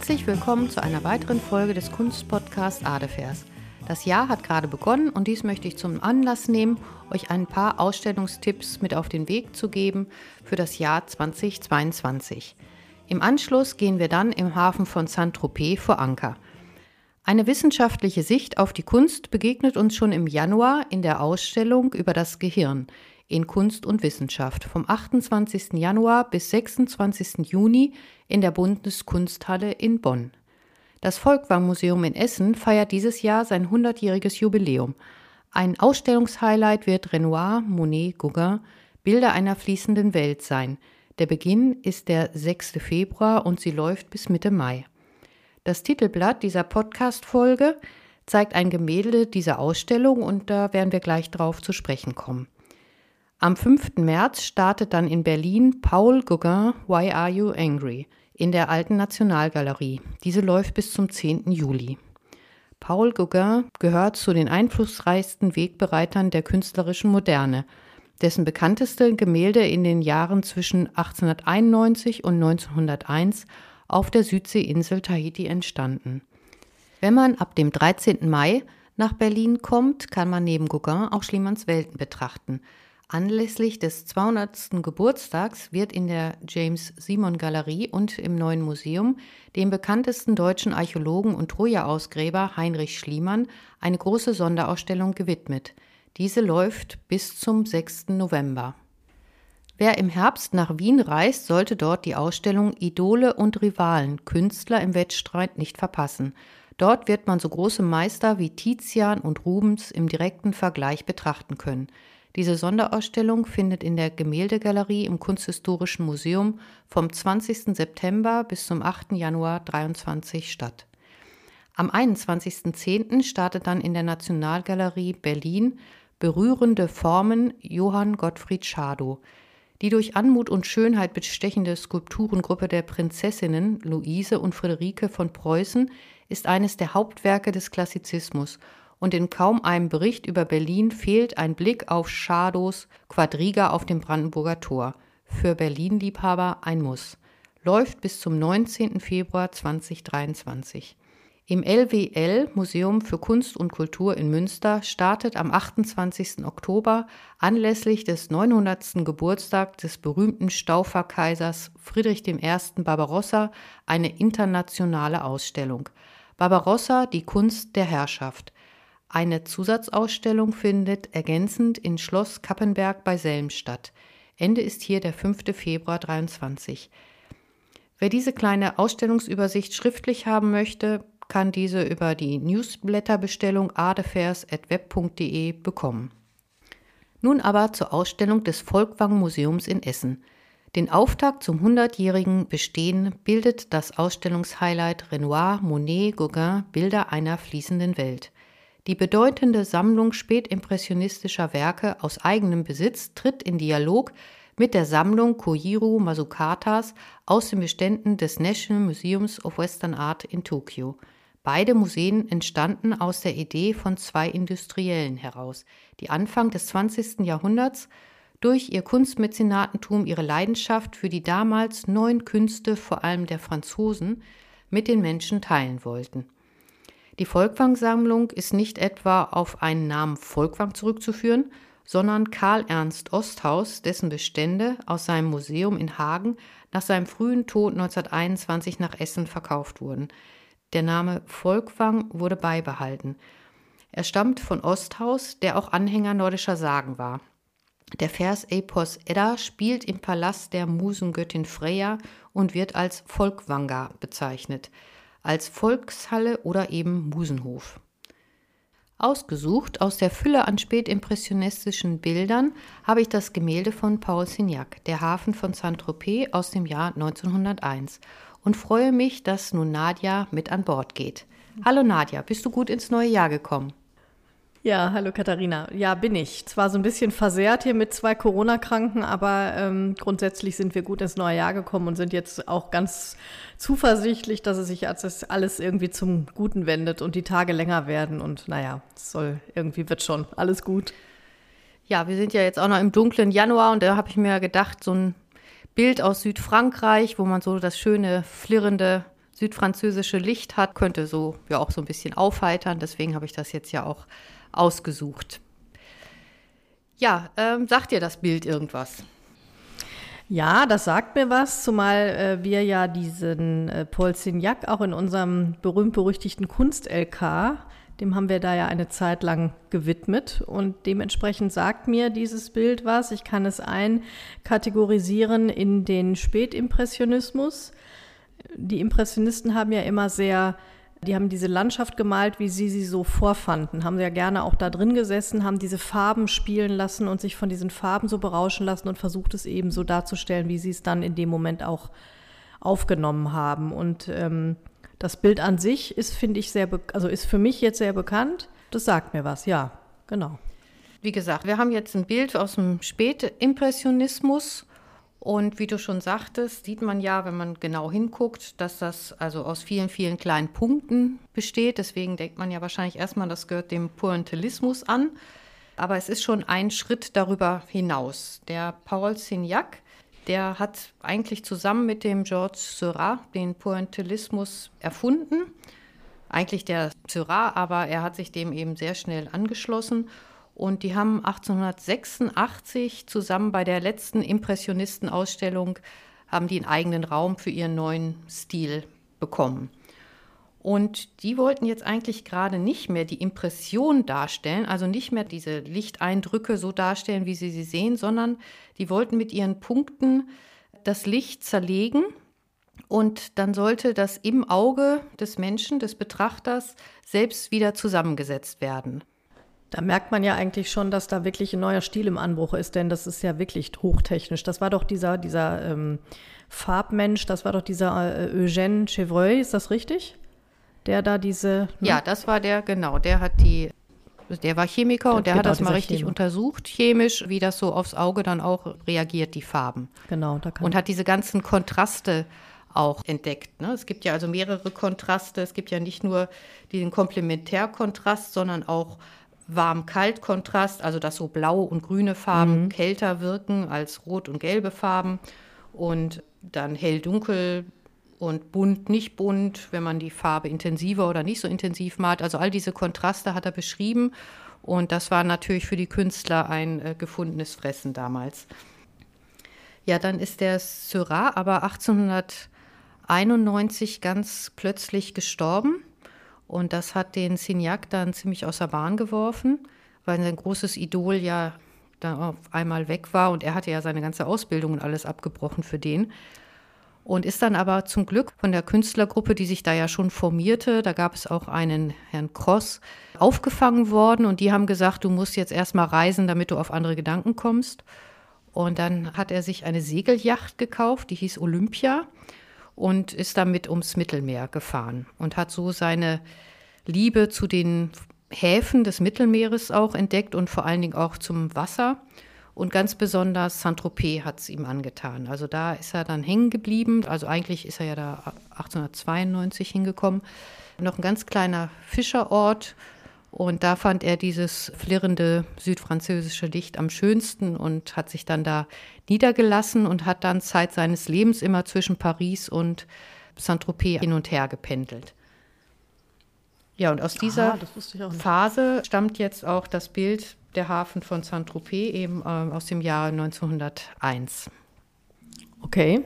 Herzlich willkommen zu einer weiteren Folge des Kunstpodcasts Adefers. Das Jahr hat gerade begonnen und dies möchte ich zum Anlass nehmen, euch ein paar Ausstellungstipps mit auf den Weg zu geben für das Jahr 2022. Im Anschluss gehen wir dann im Hafen von Saint-Tropez vor Anker. Eine wissenschaftliche Sicht auf die Kunst begegnet uns schon im Januar in der Ausstellung über das Gehirn in Kunst und Wissenschaft vom 28. Januar bis 26. Juni in der Bundeskunsthalle in Bonn. Das Volkwang-Museum in Essen feiert dieses Jahr sein 100-jähriges Jubiläum. Ein Ausstellungshighlight wird Renoir, Monet, Gauguin, Bilder einer fließenden Welt sein. Der Beginn ist der 6. Februar und sie läuft bis Mitte Mai. Das Titelblatt dieser Podcast-Folge zeigt ein Gemälde dieser Ausstellung und da werden wir gleich drauf zu sprechen kommen. Am 5. März startet dann in Berlin Paul Gauguin Why Are You Angry in der Alten Nationalgalerie. Diese läuft bis zum 10. Juli. Paul Gauguin gehört zu den einflussreichsten Wegbereitern der künstlerischen Moderne, dessen bekannteste Gemälde in den Jahren zwischen 1891 und 1901 auf der Südseeinsel Tahiti entstanden. Wenn man ab dem 13. Mai nach Berlin kommt, kann man neben Gauguin auch Schliemanns Welten betrachten – Anlässlich des 200. Geburtstags wird in der James Simon Galerie und im Neuen Museum dem bekanntesten deutschen Archäologen und Troja-Ausgräber Heinrich Schliemann eine große Sonderausstellung gewidmet. Diese läuft bis zum 6. November. Wer im Herbst nach Wien reist, sollte dort die Ausstellung Idole und Rivalen, Künstler im Wettstreit nicht verpassen. Dort wird man so große Meister wie Tizian und Rubens im direkten Vergleich betrachten können. Diese Sonderausstellung findet in der Gemäldegalerie im Kunsthistorischen Museum vom 20. September bis zum 8. Januar 2023 statt. Am 21.10. startet dann in der Nationalgalerie Berlin Berührende Formen Johann Gottfried Schadow. Die durch Anmut und Schönheit bestechende Skulpturengruppe der Prinzessinnen Luise und Friederike von Preußen ist eines der Hauptwerke des Klassizismus und in kaum einem Bericht über Berlin fehlt ein Blick auf Schadows Quadriga auf dem Brandenburger Tor. Für Berlin-Liebhaber ein Muss. Läuft bis zum 19. Februar 2023. Im LWL Museum für Kunst und Kultur in Münster startet am 28. Oktober anlässlich des 900. Geburtstags des berühmten Stauferkaisers Friedrich I. Barbarossa eine internationale Ausstellung. Barbarossa, die Kunst der Herrschaft. Eine Zusatzausstellung findet ergänzend in Schloss Kappenberg bei Selm statt. Ende ist hier der 5. Februar 23. Wer diese kleine Ausstellungsübersicht schriftlich haben möchte, kann diese über die Newsletterbestellung adefairs.web.de bekommen. Nun aber zur Ausstellung des Volkwang Museums in Essen. Den Auftakt zum 100-jährigen Bestehen bildet das Ausstellungshighlight Renoir, Monet, Gauguin Bilder einer fließenden Welt. Die bedeutende Sammlung spätimpressionistischer Werke aus eigenem Besitz tritt in Dialog mit der Sammlung Koiru Masukatas aus den Beständen des National Museums of Western Art in Tokio. Beide Museen entstanden aus der Idee von zwei Industriellen heraus, die Anfang des 20. Jahrhunderts durch ihr Kunstmäzenatentum ihre Leidenschaft für die damals neuen Künste, vor allem der Franzosen, mit den Menschen teilen wollten. Die Volkwang-Sammlung ist nicht etwa auf einen Namen Volkwang zurückzuführen, sondern Karl Ernst Osthaus, dessen Bestände aus seinem Museum in Hagen nach seinem frühen Tod 1921 nach Essen verkauft wurden. Der Name Volkwang wurde beibehalten. Er stammt von Osthaus, der auch Anhänger nordischer Sagen war. Der Vers Epos Edda spielt im Palast der Musengöttin Freya und wird als Volkwanga bezeichnet als Volkshalle oder eben Musenhof. Ausgesucht aus der Fülle an spätimpressionistischen Bildern habe ich das Gemälde von Paul Signac, Der Hafen von Saint-Tropez aus dem Jahr 1901 und freue mich, dass nun Nadja mit an Bord geht. Hallo Nadja, bist du gut ins neue Jahr gekommen? Ja, hallo Katharina. Ja, bin ich. Zwar so ein bisschen versehrt hier mit zwei Corona-Kranken, aber ähm, grundsätzlich sind wir gut ins neue Jahr gekommen und sind jetzt auch ganz zuversichtlich, dass es sich alles irgendwie zum Guten wendet und die Tage länger werden. Und naja, es soll irgendwie wird schon alles gut. Ja, wir sind ja jetzt auch noch im dunklen Januar und da habe ich mir gedacht, so ein Bild aus Südfrankreich, wo man so das schöne, flirrende südfranzösische Licht hat, könnte so ja auch so ein bisschen aufheitern. Deswegen habe ich das jetzt ja auch ausgesucht. Ja, ähm, sagt dir das Bild irgendwas? Ja, das sagt mir was, zumal äh, wir ja diesen äh, Paul Signac auch in unserem berühmt-berüchtigten Kunst-LK, dem haben wir da ja eine Zeit lang gewidmet und dementsprechend sagt mir dieses Bild was. Ich kann es einkategorisieren in den Spätimpressionismus. Die Impressionisten haben ja immer sehr die haben diese Landschaft gemalt, wie sie sie so vorfanden, haben ja gerne auch da drin gesessen, haben diese Farben spielen lassen und sich von diesen Farben so berauschen lassen und versucht es eben so darzustellen, wie sie es dann in dem Moment auch aufgenommen haben. Und ähm, das Bild an sich ist, finde ich, sehr, also ist für mich jetzt sehr bekannt. Das sagt mir was, ja, genau. Wie gesagt, wir haben jetzt ein Bild aus dem Spätimpressionismus und wie du schon sagtest, sieht man ja, wenn man genau hinguckt, dass das also aus vielen, vielen kleinen Punkten besteht. Deswegen denkt man ja wahrscheinlich erstmal, das gehört dem Pointillismus an. Aber es ist schon ein Schritt darüber hinaus. Der Paul Signac, der hat eigentlich zusammen mit dem Georges Seurat den Pointillismus erfunden. Eigentlich der Seurat, aber er hat sich dem eben sehr schnell angeschlossen und die haben 1886 zusammen bei der letzten Impressionistenausstellung haben die einen eigenen Raum für ihren neuen Stil bekommen. Und die wollten jetzt eigentlich gerade nicht mehr die Impression darstellen, also nicht mehr diese Lichteindrücke so darstellen, wie sie sie sehen, sondern die wollten mit ihren Punkten das Licht zerlegen und dann sollte das im Auge des Menschen, des Betrachters, selbst wieder zusammengesetzt werden. Da merkt man ja eigentlich schon, dass da wirklich ein neuer Stil im Anbruch ist, denn das ist ja wirklich hochtechnisch. Das war doch dieser, dieser ähm, Farbmensch, das war doch dieser äh, Eugène Chevreuil, ist das richtig? Der da diese. Ne? Ja, das war der, genau. Der hat die, der war Chemiker und der genau, hat das mal richtig Chemiker. untersucht, chemisch, wie das so aufs Auge dann auch reagiert, die Farben. Genau, da kann Und hat diese ganzen Kontraste auch entdeckt. Ne? Es gibt ja also mehrere Kontraste. Es gibt ja nicht nur diesen Komplementärkontrast, sondern auch Warm-Kalt-Kontrast, also dass so blaue und grüne Farben mhm. kälter wirken als rot und gelbe Farben und dann hell-dunkel und bunt, nicht bunt, wenn man die Farbe intensiver oder nicht so intensiv malt. Also all diese Kontraste hat er beschrieben und das war natürlich für die Künstler ein äh, gefundenes Fressen damals. Ja, dann ist der Seurat aber 1891 ganz plötzlich gestorben. Und das hat den Signac dann ziemlich aus der Bahn geworfen, weil sein großes Idol ja dann auf einmal weg war und er hatte ja seine ganze Ausbildung und alles abgebrochen für den. Und ist dann aber zum Glück von der Künstlergruppe, die sich da ja schon formierte, da gab es auch einen Herrn Cross, aufgefangen worden und die haben gesagt, du musst jetzt erstmal reisen, damit du auf andere Gedanken kommst. Und dann hat er sich eine Segelyacht gekauft, die hieß Olympia und ist damit ums Mittelmeer gefahren und hat so seine Liebe zu den Häfen des Mittelmeeres auch entdeckt und vor allen Dingen auch zum Wasser. Und ganz besonders Saint-Tropez hat es ihm angetan. Also da ist er dann hängen geblieben. Also eigentlich ist er ja da 1892 hingekommen. Noch ein ganz kleiner Fischerort und da fand er dieses flirrende südfranzösische Licht am schönsten und hat sich dann da niedergelassen und hat dann Zeit seines Lebens immer zwischen Paris und Saint-Tropez hin und her gependelt. Ja, und aus dieser ah, Phase stammt jetzt auch das Bild der Hafen von Saint-Tropez eben äh, aus dem Jahr 1901. Okay.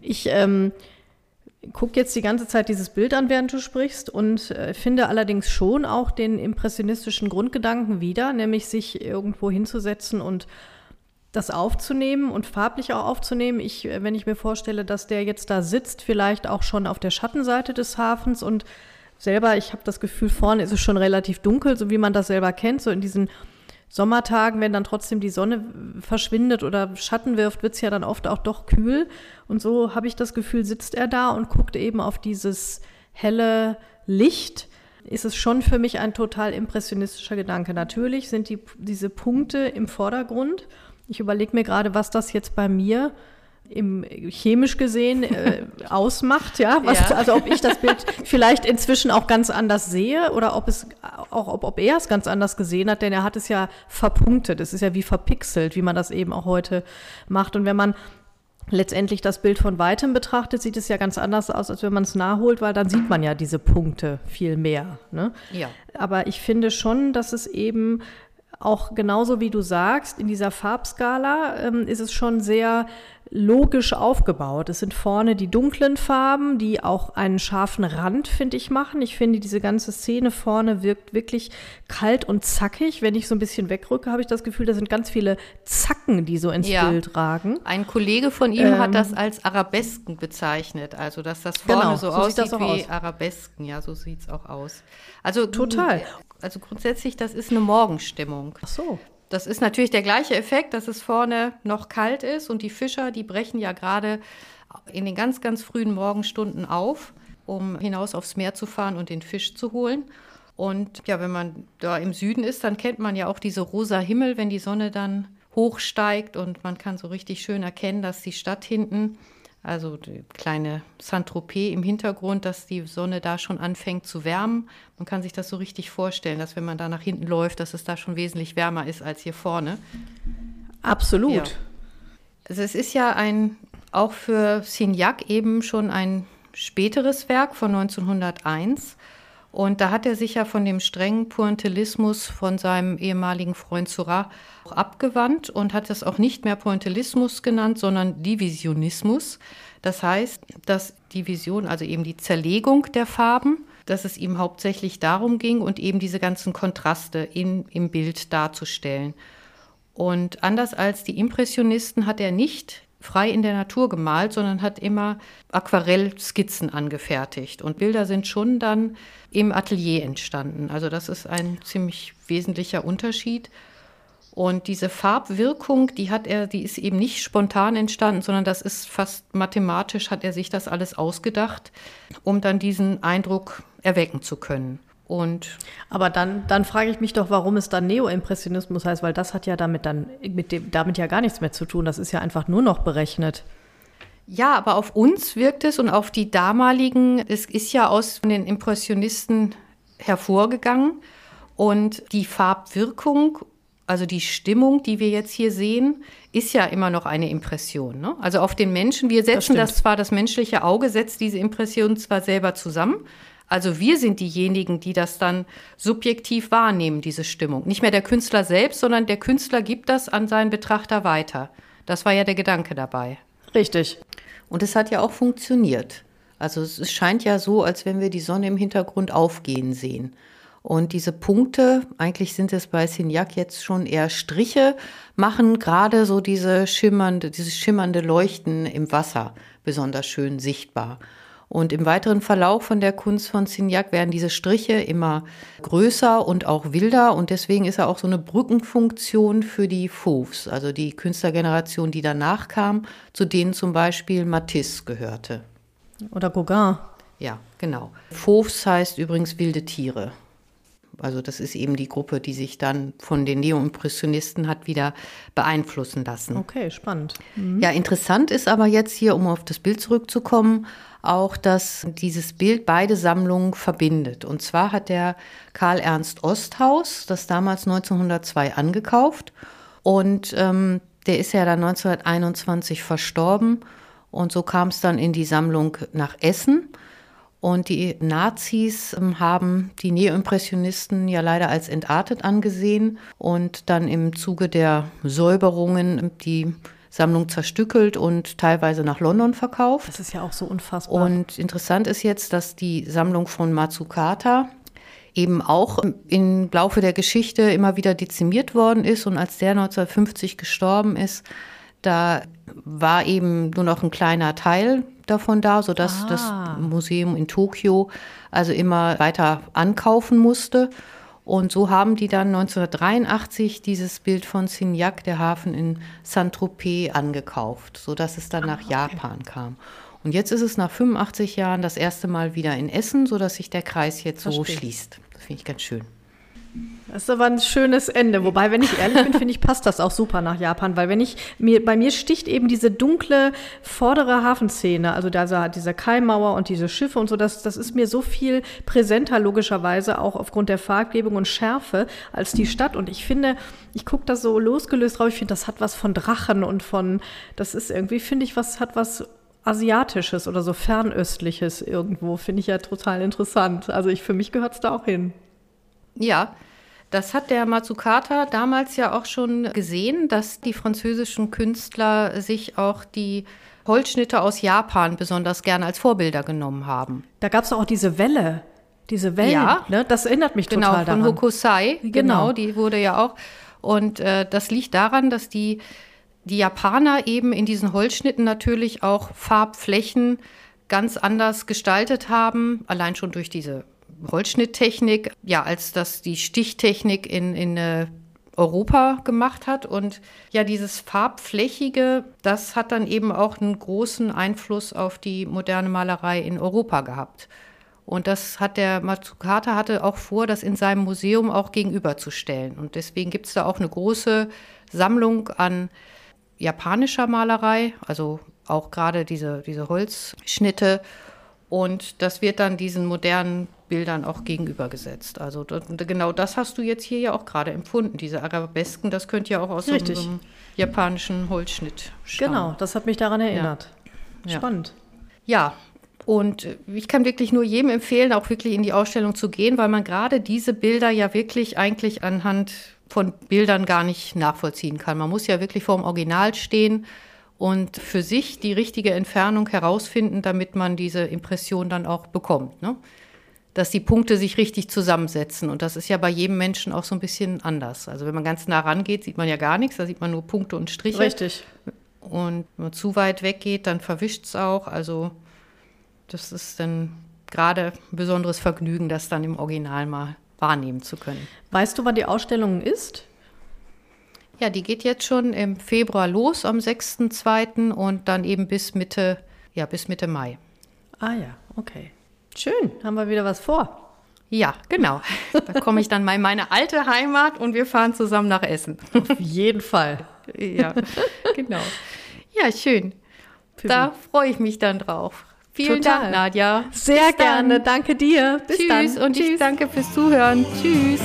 Ich ähm, gucke jetzt die ganze Zeit dieses Bild an, während du sprichst und äh, finde allerdings schon auch den impressionistischen Grundgedanken wieder, nämlich sich irgendwo hinzusetzen und das aufzunehmen und farblich auch aufzunehmen. Ich, äh, wenn ich mir vorstelle, dass der jetzt da sitzt, vielleicht auch schon auf der Schattenseite des Hafens und selber, ich habe das Gefühl, vorne ist es schon relativ dunkel, so wie man das selber kennt, so in diesen Sommertagen, wenn dann trotzdem die Sonne verschwindet oder Schatten wirft, wird es ja dann oft auch doch kühl. Und so habe ich das Gefühl, sitzt er da und guckt eben auf dieses helle Licht. Ist es schon für mich ein total impressionistischer Gedanke. Natürlich sind die, diese Punkte im Vordergrund. Ich überlege mir gerade, was das jetzt bei mir im chemisch gesehen äh, ausmacht, ja? Was, ja? Also ob ich das Bild vielleicht inzwischen auch ganz anders sehe oder ob es auch ob, ob er es ganz anders gesehen hat, denn er hat es ja verpunktet. Es ist ja wie verpixelt, wie man das eben auch heute macht. Und wenn man letztendlich das Bild von weitem betrachtet, sieht es ja ganz anders aus, als wenn man es nachholt, weil dann sieht man ja diese Punkte viel mehr. Ne? Ja. Aber ich finde schon, dass es eben auch genauso wie du sagst, in dieser Farbskala ähm, ist es schon sehr logisch aufgebaut. Es sind vorne die dunklen Farben, die auch einen scharfen Rand, finde ich, machen. Ich finde, diese ganze Szene vorne wirkt wirklich kalt und zackig. Wenn ich so ein bisschen wegrücke, habe ich das Gefühl, da sind ganz viele Zacken, die so ins ja. Bild ragen. Ein Kollege von ihm ähm, hat das als Arabesken bezeichnet. Also, dass das vorne genau, so, so aussieht wie aus. Arabesken. Ja, so sieht es auch aus. Also, total. Also grundsätzlich, das ist eine Morgenstimmung. Ach so. Das ist natürlich der gleiche Effekt, dass es vorne noch kalt ist und die Fischer, die brechen ja gerade in den ganz, ganz frühen Morgenstunden auf, um hinaus aufs Meer zu fahren und den Fisch zu holen. Und ja, wenn man da im Süden ist, dann kennt man ja auch diese rosa Himmel, wenn die Sonne dann hochsteigt und man kann so richtig schön erkennen, dass die Stadt hinten also die kleine Saint-Tropez im Hintergrund, dass die Sonne da schon anfängt zu wärmen. Man kann sich das so richtig vorstellen, dass wenn man da nach hinten läuft, dass es da schon wesentlich wärmer ist als hier vorne. Absolut. Ja. Also es ist ja ein, auch für Signac eben schon ein späteres Werk von 1901. Und da hat er sich ja von dem strengen Pointillismus von seinem ehemaligen Freund Seurat abgewandt und hat es auch nicht mehr Pointillismus genannt, sondern Divisionismus. Das heißt, dass die Vision, also eben die Zerlegung der Farben, dass es ihm hauptsächlich darum ging und eben diese ganzen Kontraste in, im Bild darzustellen. Und anders als die Impressionisten hat er nicht frei in der Natur gemalt, sondern hat immer Aquarellskizzen angefertigt. Und Bilder sind schon dann im Atelier entstanden. Also das ist ein ziemlich wesentlicher Unterschied. Und diese Farbwirkung, die hat er, die ist eben nicht spontan entstanden, sondern das ist fast mathematisch, hat er sich das alles ausgedacht, um dann diesen Eindruck erwecken zu können. Und Aber dann, dann frage ich mich doch, warum es dann Neoimpressionismus heißt, weil das hat ja damit dann mit dem, damit ja gar nichts mehr zu tun. Das ist ja einfach nur noch berechnet. Ja, aber auf uns wirkt es und auf die damaligen, es ist ja aus den Impressionisten hervorgegangen und die Farbwirkung, also die Stimmung, die wir jetzt hier sehen, ist ja immer noch eine Impression. Ne? Also auf den Menschen, wir setzen das, das zwar, das menschliche Auge setzt diese Impression zwar selber zusammen, also wir sind diejenigen, die das dann subjektiv wahrnehmen, diese Stimmung. Nicht mehr der Künstler selbst, sondern der Künstler gibt das an seinen Betrachter weiter. Das war ja der Gedanke dabei. Richtig. Und es hat ja auch funktioniert. Also es scheint ja so, als wenn wir die Sonne im Hintergrund aufgehen sehen. Und diese Punkte, eigentlich sind es bei Signac jetzt schon eher Striche, machen gerade so diese schimmernde, dieses schimmernde Leuchten im Wasser besonders schön sichtbar. Und im weiteren Verlauf von der Kunst von Signac werden diese Striche immer größer und auch wilder. Und deswegen ist er auch so eine Brückenfunktion für die Fauves, also die Künstlergeneration, die danach kam, zu denen zum Beispiel Matisse gehörte. Oder Gauguin. Ja, genau. Fauves heißt übrigens wilde Tiere. Also das ist eben die Gruppe, die sich dann von den Neoimpressionisten hat wieder beeinflussen lassen. Okay, spannend. Mhm. Ja, interessant ist aber jetzt hier, um auf das Bild zurückzukommen, auch, dass dieses Bild beide Sammlungen verbindet. Und zwar hat der Karl Ernst Osthaus das damals 1902 angekauft und ähm, der ist ja dann 1921 verstorben und so kam es dann in die Sammlung nach Essen. Und die Nazis ähm, haben die Neoimpressionisten ja leider als entartet angesehen und dann im Zuge der Säuberungen die Sammlung zerstückelt und teilweise nach London verkauft. Das ist ja auch so unfassbar. Und interessant ist jetzt, dass die Sammlung von Matsukata eben auch im Laufe der Geschichte immer wieder dezimiert worden ist. Und als der 1950 gestorben ist, da war eben nur noch ein kleiner Teil davon da, sodass ah. das Museum in Tokio also immer weiter ankaufen musste. Und so haben die dann 1983 dieses Bild von Signac, der Hafen in Saint-Tropez, angekauft, sodass es dann ah, nach okay. Japan kam. Und jetzt ist es nach 85 Jahren das erste Mal wieder in Essen, sodass sich der Kreis jetzt Verstehe. so schließt. Das finde ich ganz schön. Das ist aber ein schönes Ende. Wobei, wenn ich ehrlich bin, finde ich, passt das auch super nach Japan, weil wenn ich mir, bei mir sticht eben diese dunkle vordere Hafenszene, also da diese Kaimauer und diese Schiffe und so, das, das ist mir so viel präsenter, logischerweise, auch aufgrund der Farbgebung und Schärfe, als die Stadt. Und ich finde, ich gucke das so losgelöst drauf, ich finde, das hat was von Drachen und von, das ist irgendwie, finde ich, was hat was Asiatisches oder so Fernöstliches irgendwo, finde ich ja total interessant. Also ich, für mich gehört es da auch hin. Ja, das hat der Matsukata damals ja auch schon gesehen, dass die französischen Künstler sich auch die Holzschnitte aus Japan besonders gerne als Vorbilder genommen haben. Da gab es auch diese Welle, diese Wellen, ja, ne? das erinnert mich genau, total daran. Genau, von Hokusai, genau. genau, die wurde ja auch. Und äh, das liegt daran, dass die, die Japaner eben in diesen Holzschnitten natürlich auch Farbflächen ganz anders gestaltet haben, allein schon durch diese Holzschnitttechnik, ja, als das die Stichtechnik in, in äh, Europa gemacht hat. Und ja, dieses Farbflächige, das hat dann eben auch einen großen Einfluss auf die moderne Malerei in Europa gehabt. Und das hat der Matsukata hatte auch vor, das in seinem Museum auch gegenüberzustellen. Und deswegen gibt es da auch eine große Sammlung an japanischer Malerei, also auch gerade diese, diese Holzschnitte. Und das wird dann diesen modernen Bildern auch gegenübergesetzt. Also genau das hast du jetzt hier ja auch gerade empfunden. Diese Arabesken, das könnte ja auch aus Richtig. so einem japanischen Holzschnitt stammen. Genau, das hat mich daran erinnert. Ja. Spannend. Ja, und ich kann wirklich nur jedem empfehlen, auch wirklich in die Ausstellung zu gehen, weil man gerade diese Bilder ja wirklich eigentlich anhand von Bildern gar nicht nachvollziehen kann. Man muss ja wirklich vor dem Original stehen und für sich die richtige Entfernung herausfinden, damit man diese Impression dann auch bekommt. Ne? Dass die Punkte sich richtig zusammensetzen. Und das ist ja bei jedem Menschen auch so ein bisschen anders. Also wenn man ganz nah rangeht, sieht man ja gar nichts, da sieht man nur Punkte und Striche. Richtig. Und wenn man zu weit weggeht, dann verwischt es auch. Also das ist dann gerade ein besonderes Vergnügen, das dann im Original mal wahrnehmen zu können. Weißt du, wann die Ausstellung ist? Ja, die geht jetzt schon im Februar los, am 6.2. und dann eben bis Mitte, ja, bis Mitte Mai. Ah ja, okay. Schön, haben wir wieder was vor. Ja, genau. Da komme ich dann mal in meine alte Heimat und wir fahren zusammen nach Essen. Auf jeden Fall. Ja, genau. Ja, schön. Da freue ich mich dann drauf. Vielen Total. Dank, Nadja. Sehr Bis gerne. Dann. Danke dir. Bis Tschüss dann. und Tschüss. ich danke fürs Zuhören. Tschüss.